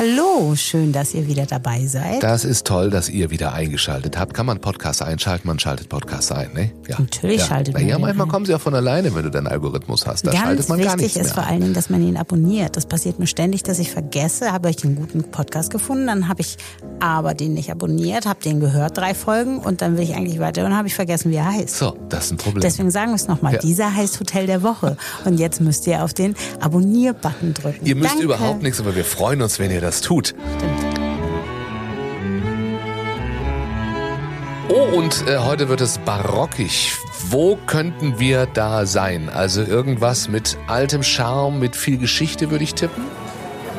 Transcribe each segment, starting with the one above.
Hallo, schön, dass ihr wieder dabei seid. Das ist toll, dass ihr wieder eingeschaltet habt. Kann man Podcast einschalten? Man schaltet Podcast ein, ne? Ja. Natürlich ja. schaltet man Ja, manchmal kommen sie auch von alleine, wenn du deinen Algorithmus hast. Da Ganz schaltet man gar wichtig nichts ist mehr vor allen Dingen, dass man ihn abonniert. Das passiert mir ständig, dass ich vergesse, habe ich einen guten Podcast gefunden, dann habe ich aber den nicht abonniert, habe den gehört, drei Folgen und dann will ich eigentlich weiter und habe ich vergessen, wie er heißt. So, das ist ein Problem. Deswegen sagen wir es nochmal, Ja. dieser heißt Hotel der Woche. Und jetzt müsst ihr auf den Abonnier-Button drücken. ihr müsst Danke. überhaupt nichts, aber wir freuen uns, wenn ihr das tut. Oh, und äh, heute wird es barockig. Wo könnten wir da sein? Also irgendwas mit altem Charme, mit viel Geschichte, würde ich tippen.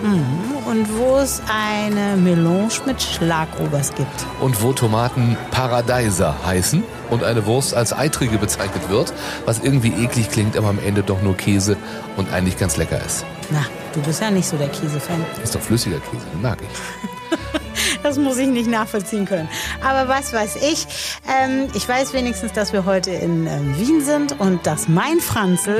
Und wo es eine Melange mit Schlagobers gibt. Und wo Tomaten Paradeiser heißen und eine Wurst als eitrige bezeichnet wird, was irgendwie eklig klingt, aber am Ende doch nur Käse und eigentlich ganz lecker ist. Na, du bist ja nicht so der Käsefan. Ist doch flüssiger Käse, den mag ich. Das muss ich nicht nachvollziehen können. Aber was weiß ich? Ähm, ich weiß wenigstens, dass wir heute in ähm, Wien sind und dass mein Franzl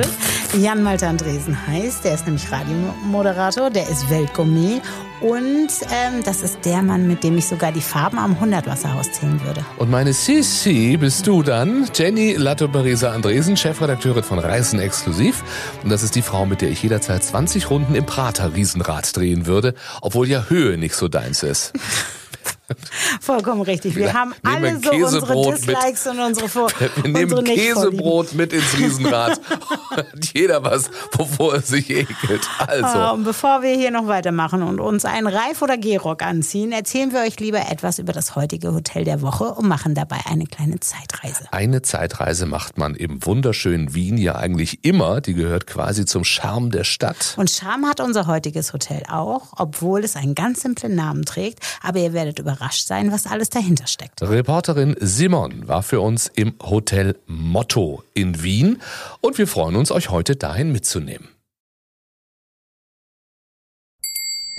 Jan Malte Andresen heißt. Der ist nämlich Radiomoderator, der ist Weltgourmet und ähm, das ist der Mann, mit dem ich sogar die Farben am Hundertwasserhaus zählen würde. Und meine Sissi bist du dann, Jenny Latto-Parisa Andresen, Chefredakteurin von Reisen Exklusiv. Und das ist die Frau, mit der ich jederzeit 20 Runden im Prater Riesenrad drehen würde, obwohl ja Höhe nicht so deins ist. Vollkommen richtig. Wir Wir haben alle so unsere Käsebrot mit. Dislikes und unsere Vor Wir nehmen unsere. Käsebrot mit ins Riesenrad. Hat jeder was, wovor er sich ekelt. Ah, Also, Und bevor wir hier noch weitermachen und uns einen Reif- oder Gehrock anziehen, erzählen wir euch lieber etwas über das heutige Hotel der Woche und machen dabei eine kleine Zeitreise. eine Zeitreise macht man im wunderschönen Wien ja eigentlich immer. Die gehört quasi zum Charme der Stadt. Und Charme hat unser heutiges Hotel auch, obwohl es einen ganz simplen Namen trägt. Aber ihr werdet überrascht sein, was alles dahinter steckt. Reporterin Simon war für uns im Hotel Motto in Wien und wir freuen uns, euch heute dahin mitzunehmen.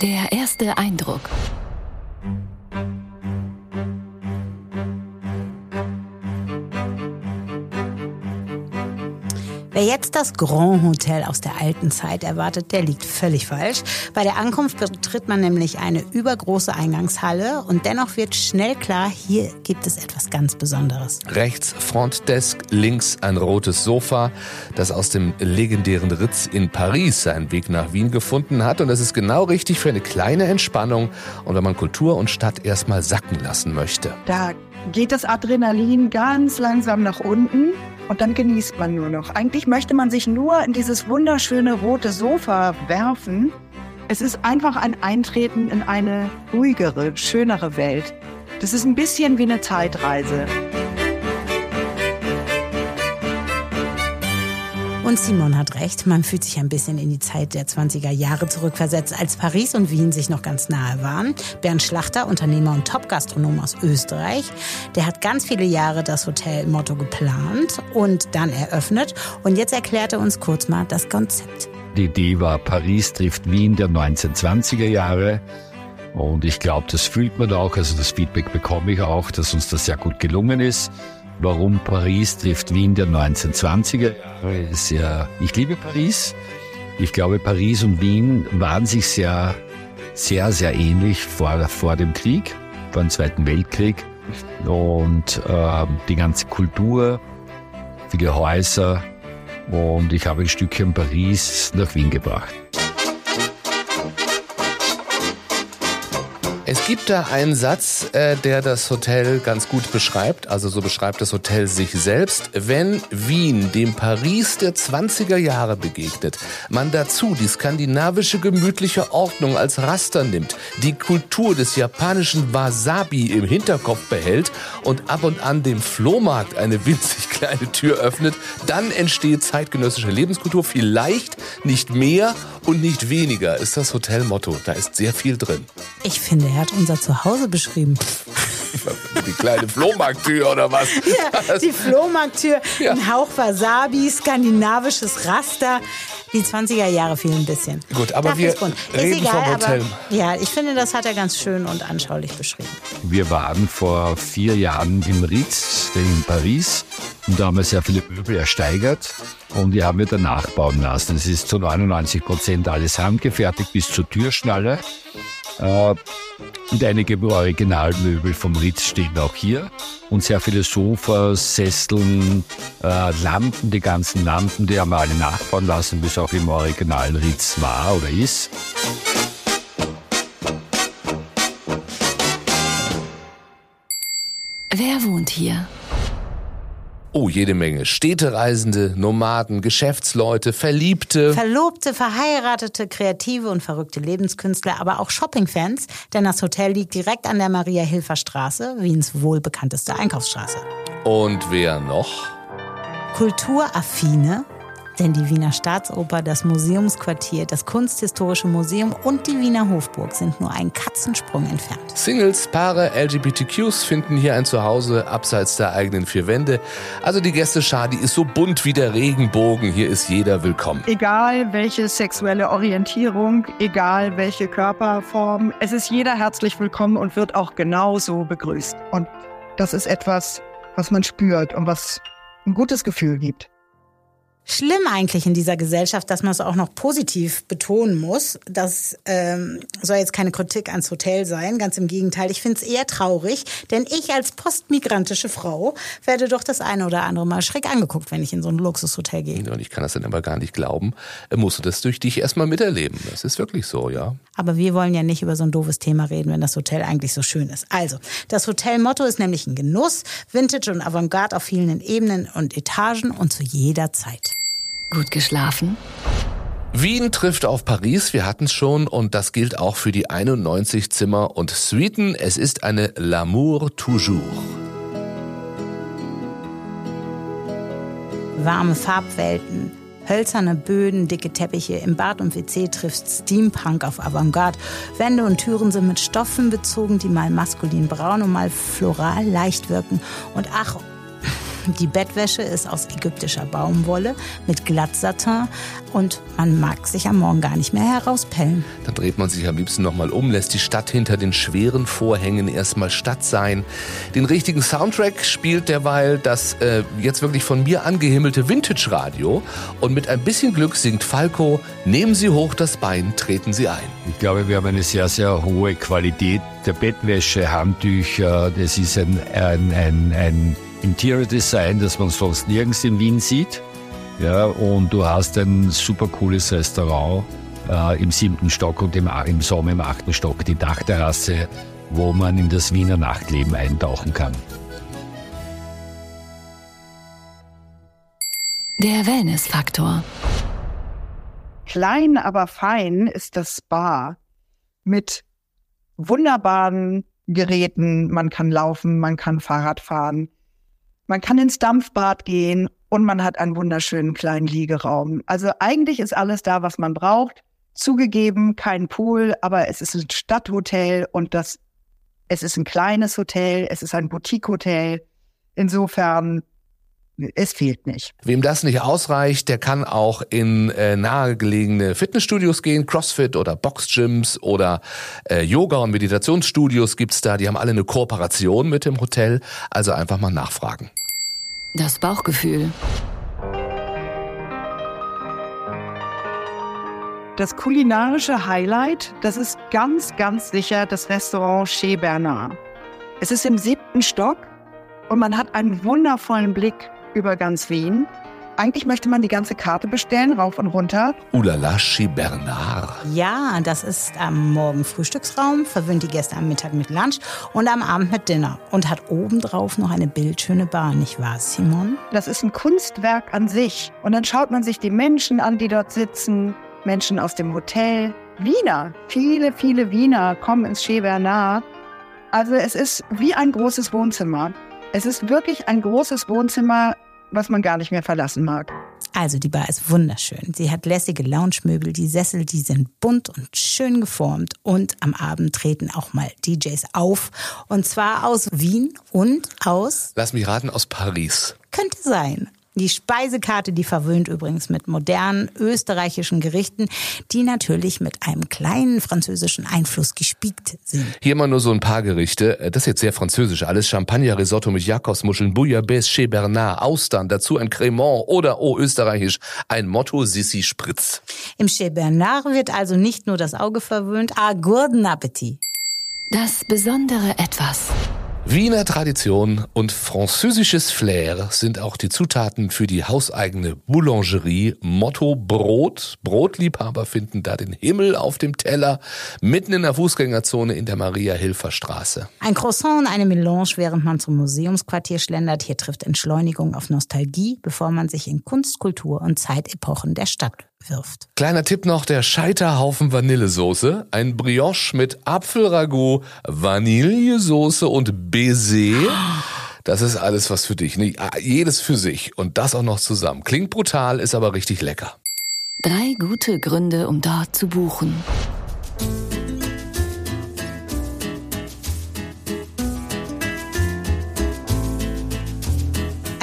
Der erste Eindruck. Wer jetzt das Grand Hotel aus der alten Zeit erwartet, der liegt völlig falsch. Bei der Ankunft betritt man nämlich eine übergroße Eingangshalle und dennoch wird schnell klar, hier gibt es etwas ganz Besonderes. Rechts Frontdesk, links ein rotes Sofa, das aus dem legendären Ritz in Paris seinen Weg nach Wien gefunden hat. Und das ist genau richtig für eine kleine Entspannung und wenn man Kultur und Stadt erstmal sacken lassen möchte. Da geht das Adrenalin ganz langsam nach unten und dann genießt man nur noch. Eigentlich möchte man sich nur in dieses wunderschöne rote Sofa werfen. Es ist einfach ein Eintreten in eine ruhigere, schönere Welt. Das ist ein bisschen wie eine Zeitreise. Und Simon hat recht, man fühlt sich ein bisschen in die Zeit der 20er Jahre zurückversetzt, als Paris und Wien sich noch ganz nahe waren. Bernd Schlachter, Unternehmer und Top-Gastronom aus Österreich, der hat ganz viele Jahre das Hotel Motto geplant und dann eröffnet. Und jetzt erklärt er uns kurz mal das Konzept. Die Idee war Paris trifft Wien der 1920er Jahre. Und ich glaube, das fühlt man auch. Also das Feedback bekomme ich auch, dass uns das sehr gut gelungen ist. Warum Paris trifft Wien der 1920er Jahre ist ja, ich liebe Paris. Ich glaube, Paris und Wien waren sich sehr, sehr, sehr ähnlich vor, vor dem Krieg, vor dem Zweiten Weltkrieg. Und äh, die ganze Kultur, viele Häuser. Und ich habe ein Stückchen Paris nach Wien gebracht. Es gibt da einen Satz, äh, der das Hotel ganz gut beschreibt. Also so beschreibt das Hotel sich selbst. Wenn Wien dem Paris der 20er Jahre begegnet, man dazu die skandinavische gemütliche Ordnung als Raster nimmt, die Kultur des japanischen Wasabi im Hinterkopf behält und ab und an dem Flohmarkt eine winzig kleine Tür öffnet, dann entsteht zeitgenössische Lebenskultur. Vielleicht nicht mehr und nicht weniger ist das Hotelmotto. Da ist sehr viel drin. Ich finde, er hat unser Zuhause beschrieben. Die kleine Flohmarkttür oder was? Ja, die Flohmarkttür, ja. ein Hauch Wasabi, skandinavisches Raster. Die 20er Jahre fehlen ein bisschen. Gut, aber Dafür wir reden egal, vom Hotel. Aber, ja, ich finde, das hat er ganz schön und anschaulich beschrieben. Wir waren vor vier Jahren im Ritz in Paris und da haben wir sehr viele Möbel ersteigert und die haben wir dann nachbauen lassen. Es ist zu 99 Prozent alles handgefertigt bis zur Türschnalle. Äh, und einige Originalmöbel vom Ritz stehen auch hier. Und sehr viele Sofas, Sesseln, äh, Lampen, die ganzen Lampen, die haben wir alle nachbauen lassen, bis auch im originalen Ritz war oder ist. Wer wohnt hier? Oh, jede Menge. Städtereisende, Nomaden, Geschäftsleute, Verliebte. Verlobte, verheiratete, kreative und verrückte Lebenskünstler, aber auch Shoppingfans, denn das Hotel liegt direkt an der Maria-Hilfer-Straße, Wiens wohlbekannteste Einkaufsstraße. Und wer noch? Kulturaffine, denn die Wiener Staatsoper, das Museumsquartier, das Kunsthistorische Museum und die Wiener Hofburg sind nur einen Katzensprung entfernt. Singles, Paare, LGBTQs finden hier ein Zuhause abseits der eigenen vier Wände. Also die Gästeschar, die ist so bunt wie der Regenbogen. Hier ist jeder willkommen. Egal welche sexuelle Orientierung, egal welche Körperform, es ist jeder herzlich willkommen und wird auch genauso begrüßt. Und das ist etwas, was man spürt und was ein gutes Gefühl gibt schlimm eigentlich in dieser Gesellschaft, dass man es auch noch positiv betonen muss. Das ähm, soll jetzt keine Kritik ans Hotel sein, ganz im Gegenteil. Ich finde es eher traurig, denn ich als postmigrantische Frau werde doch das eine oder andere Mal schräg angeguckt, wenn ich in so ein Luxushotel gehe. Und ich kann das dann aber gar nicht glauben. Äh, musst du das durch dich erstmal miterleben. Das ist wirklich so, ja. Aber wir wollen ja nicht über so ein doofes Thema reden, wenn das Hotel eigentlich so schön ist. Also, das Hotelmotto ist nämlich ein Genuss, Vintage und Avantgarde auf vielen Ebenen und Etagen und zu jeder Zeit. Gut geschlafen? Wien trifft auf Paris, wir hatten es schon und das gilt auch für die 91 Zimmer und Suiten. Es ist eine L'amour toujours. Warme Farbwelten, hölzerne Böden, dicke Teppiche. Im Bad und WC trifft Steampunk auf Avantgarde. Wände und Türen sind mit Stoffen bezogen, die mal maskulin braun und mal floral leicht wirken. Und ach, die Bettwäsche ist aus ägyptischer Baumwolle mit Glattsatin und man mag sich am Morgen gar nicht mehr herauspellen. Dann dreht man sich am liebsten nochmal um, lässt die Stadt hinter den schweren Vorhängen erstmal Stadt sein. Den richtigen Soundtrack spielt derweil das äh, jetzt wirklich von mir angehimmelte Vintage-Radio und mit ein bisschen Glück singt Falco, nehmen Sie hoch das Bein, treten Sie ein. Ich glaube, wir haben eine sehr, sehr hohe Qualität der Bettwäsche, Handtücher, das ist ein, ein, ein, ein Interior Design, das man sonst nirgends in Wien sieht. Ja, und du hast ein super cooles Restaurant äh, im siebten Stock und im, im Sommer im achten Stock, die Dachterrasse, wo man in das Wiener Nachtleben eintauchen kann. Der Wellnessfaktor. Klein, aber fein ist das Spa mit wunderbaren Geräten. Man kann laufen, man kann Fahrrad fahren. Man kann ins Dampfbad gehen und man hat einen wunderschönen kleinen Liegeraum. Also eigentlich ist alles da, was man braucht. Zugegeben, kein Pool, aber es ist ein Stadthotel und das, es ist ein kleines Hotel, es ist ein Boutique-Hotel. Insofern es fehlt nicht. Wem das nicht ausreicht, der kann auch in äh, nahegelegene Fitnessstudios gehen, Crossfit oder Boxgyms oder äh, Yoga- und Meditationsstudios gibt's da. Die haben alle eine Kooperation mit dem Hotel. Also einfach mal nachfragen. Das Bauchgefühl. Das kulinarische Highlight, das ist ganz, ganz sicher das Restaurant Chez Bernard. Es ist im siebten Stock und man hat einen wundervollen Blick über ganz Wien. Eigentlich möchte man die ganze Karte bestellen, rauf und runter. Oulala, chez Bernard. Ja, das ist am Morgen Frühstücksraum, verwöhnt die Gäste am Mittag mit Lunch und am Abend mit Dinner. Und hat obendrauf noch eine bildschöne Bar, nicht wahr, Simon? Das ist ein Kunstwerk an sich. Und dann schaut man sich die Menschen an, die dort sitzen. Menschen aus dem Hotel. Wiener. Viele, viele Wiener kommen ins Chez Bernard. Also es ist wie ein großes Wohnzimmer. Es ist wirklich ein großes Wohnzimmer was man gar nicht mehr verlassen mag. Also die Bar ist wunderschön. Sie hat lässige Lounge-Möbel, die Sessel, die sind bunt und schön geformt und am Abend treten auch mal DJs auf und zwar aus Wien und aus Lass mich raten, aus Paris. könnte sein. Die Speisekarte, die verwöhnt übrigens mit modernen österreichischen Gerichten, die natürlich mit einem kleinen französischen Einfluss gespiegt sind. Hier mal nur so ein paar Gerichte. Äh, Das ist jetzt sehr französisch. Alles Champagner, Risotto mit Jakobsmuscheln, Bouillabaisse chez Bernard, Austern, dazu ein Cremant oder, oh, österreichisch, ein Motto Sissi Spritz. Im Chez Bernard wird also nicht nur das Auge verwöhnt, ah, guten Appetit. Das besondere Etwas. Wiener Tradition und französisches Flair sind auch die Zutaten für die hauseigene Boulangerie. Motto Brot. Brotliebhaber finden da den Himmel auf dem Teller, mitten in der Fußgängerzone in der Maria-Hilfer-Straße. Ein Croissant und eine Melange, während man zum Museumsquartier schlendert. Hier trifft Entschleunigung auf Nostalgie, bevor man sich in Kunst, Kultur und Zeitepochen der Stadt wirft. Kleiner Tipp noch, der Scheiterhaufen Vanillesoße. Ein Brioche mit Apfelragout, Vanillesoße und Baiser. Das ist alles was für dich. Nicht jedes für sich und das auch noch zusammen. Klingt brutal, ist aber richtig lecker. Drei gute Gründe, um dort zu buchen.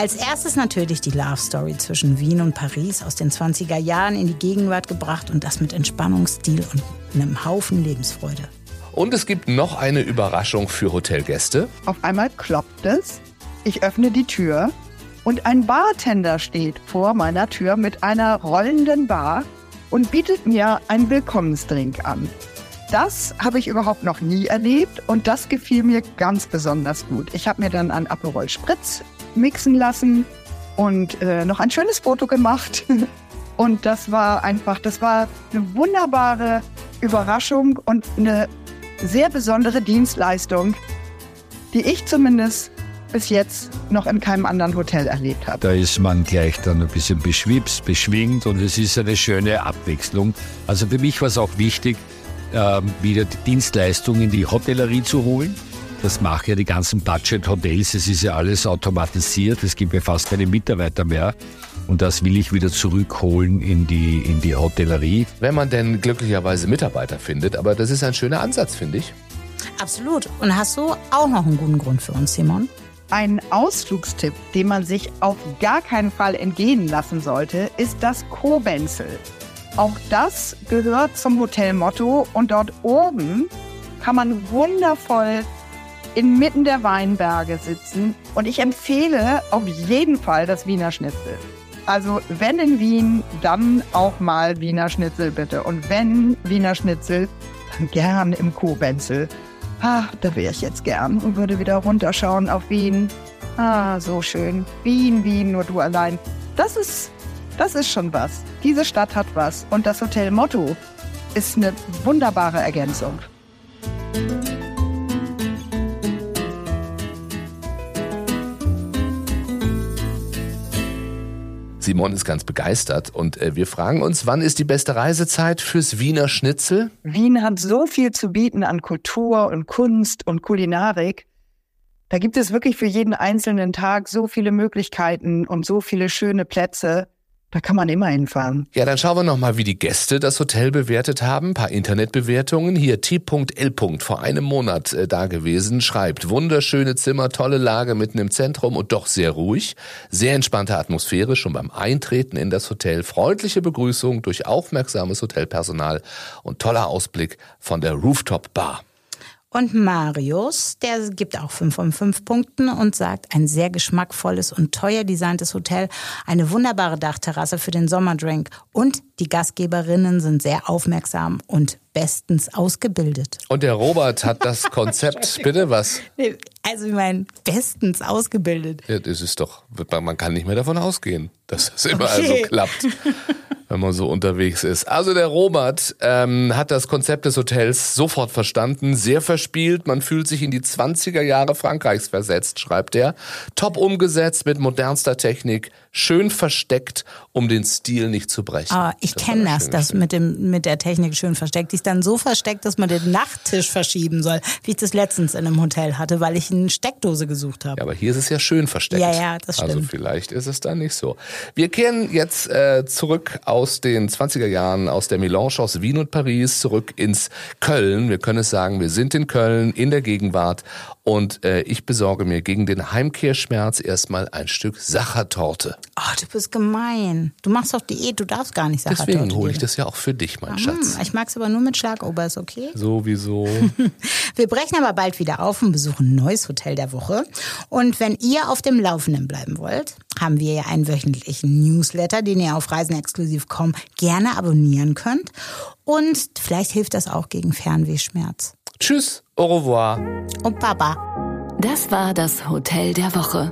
Als erstes natürlich die Love Story zwischen Wien und Paris aus den 20er Jahren in die Gegenwart gebracht und das mit Entspannungsstil und einem Haufen Lebensfreude. Und es gibt noch eine Überraschung für Hotelgäste. Auf einmal klopft es, ich öffne die Tür und ein Bartender steht vor meiner Tür mit einer rollenden Bar und bietet mir einen Willkommensdrink an. Das habe ich überhaupt noch nie erlebt und das gefiel mir ganz besonders gut. Ich habe mir dann einen Aperol Spritz mixen lassen und äh, noch ein schönes Foto gemacht. Und das war einfach, das war eine wunderbare Überraschung und eine sehr besondere Dienstleistung, die ich zumindest bis jetzt noch in keinem anderen Hotel erlebt habe. Da ist man gleich dann ein bisschen beschwipst, beschwingt und es ist eine schöne Abwechslung. Also für mich war es auch wichtig, ähm, wieder die Dienstleistung in die Hotellerie zu holen. Das machen ja die ganzen Budget-Hotels. Es ist ja alles automatisiert. Es gibt ja fast keine Mitarbeiter mehr. Und das will ich wieder zurückholen in die, in die Hotellerie. Wenn man denn glücklicherweise Mitarbeiter findet, aber das ist ein schöner Ansatz, finde ich. Absolut. Und hast du auch noch einen guten Grund für uns, Simon? Ein Ausflugstipp, den man sich auf gar keinen Fall entgehen lassen sollte, ist das Kobenzel. Auch das gehört zum Hotelmotto und dort oben kann man wundervoll inmitten der Weinberge sitzen und ich empfehle auf jeden Fall das Wiener Schnitzel. Also wenn in Wien, dann auch mal Wiener Schnitzel bitte. Und wenn Wiener Schnitzel, dann gern im Kobenzel. Ah, da wäre ich jetzt gern und würde wieder runterschauen auf Wien. Ah, so schön. Wien, Wien, nur du allein. Das ist, das ist schon was. Diese Stadt hat was. Und das Hotel Motto ist eine wunderbare Ergänzung. Simon ist ganz begeistert und äh, wir fragen uns, wann ist die beste Reisezeit fürs Wiener Schnitzel? Wien hat so viel zu bieten an Kultur und Kunst und Kulinarik. Da gibt es wirklich für jeden einzelnen Tag so viele Möglichkeiten und so viele schöne Plätze. Da kann man immer hinfahren. Ja, dann schauen wir noch mal, wie die Gäste das Hotel bewertet haben. Ein paar Internetbewertungen. Hier T.L. vor einem Monat äh, da gewesen, schreibt, wunderschöne Zimmer, tolle Lage mitten im Zentrum und doch sehr ruhig. Sehr entspannte Atmosphäre schon beim Eintreten in das Hotel. Freundliche Begrüßung durch aufmerksames Hotelpersonal und toller Ausblick von der Rooftop Bar. Und Marius, der gibt auch 5 von 5 Punkten und sagt, ein sehr geschmackvolles und teuer designtes Hotel, eine wunderbare Dachterrasse für den Sommerdrink und die Gastgeberinnen sind sehr aufmerksam und bestens ausgebildet. Und der Robert hat das Konzept, bitte was? Also ich meine, bestens ausgebildet. Ja, das ist doch, man kann nicht mehr davon ausgehen, dass das immer Okay. so klappt. wenn man so unterwegs ist. Also der Robert ähm, hat das Konzept des Hotels sofort verstanden, sehr verspielt, man fühlt sich in die 20er Jahre Frankreichs versetzt, schreibt er. Top umgesetzt mit modernster Technik, schön versteckt, um den Stil nicht zu brechen. Ah, ich kenne das, das mit dem mit der Technik schön versteckt. Die ist dann so versteckt, dass man den Nachttisch verschieben soll, wie ich das letztens in einem Hotel hatte, weil ich eine Steckdose gesucht habe. Ja, aber hier ist es ja schön versteckt. Ja, ja, das Also stimmt. vielleicht ist es dann nicht so. Wir kehren jetzt äh, zurück aus den 20er Jahren, aus der Melange aus Wien und Paris, zurück ins Köln. Wir können es sagen, wir sind in Köln, in der Gegenwart. Und äh, ich besorge mir gegen den Heimkehrschmerz erstmal ein Stück Sachertorte. Oh, du bist gemein. Du machst doch Diät, du darfst gar nicht Sachertorte. Deswegen hole ich das ja auch für dich, mein Hm, Schatz. ich mag's aber nur mit Schlagober, ist okay? Sowieso. Wir brechen aber bald wieder auf und besuchen ein neues Hotel der Woche. Und wenn ihr auf dem Laufenden bleiben wollt, haben wir ja einen wöchentlichen Newsletter, den ihr auf reisenexklusiv.com gerne abonnieren könnt. Und vielleicht hilft das auch gegen Fernwehschmerz. Tschüss, au revoir. Und Baba. Das war das Hotel der Woche.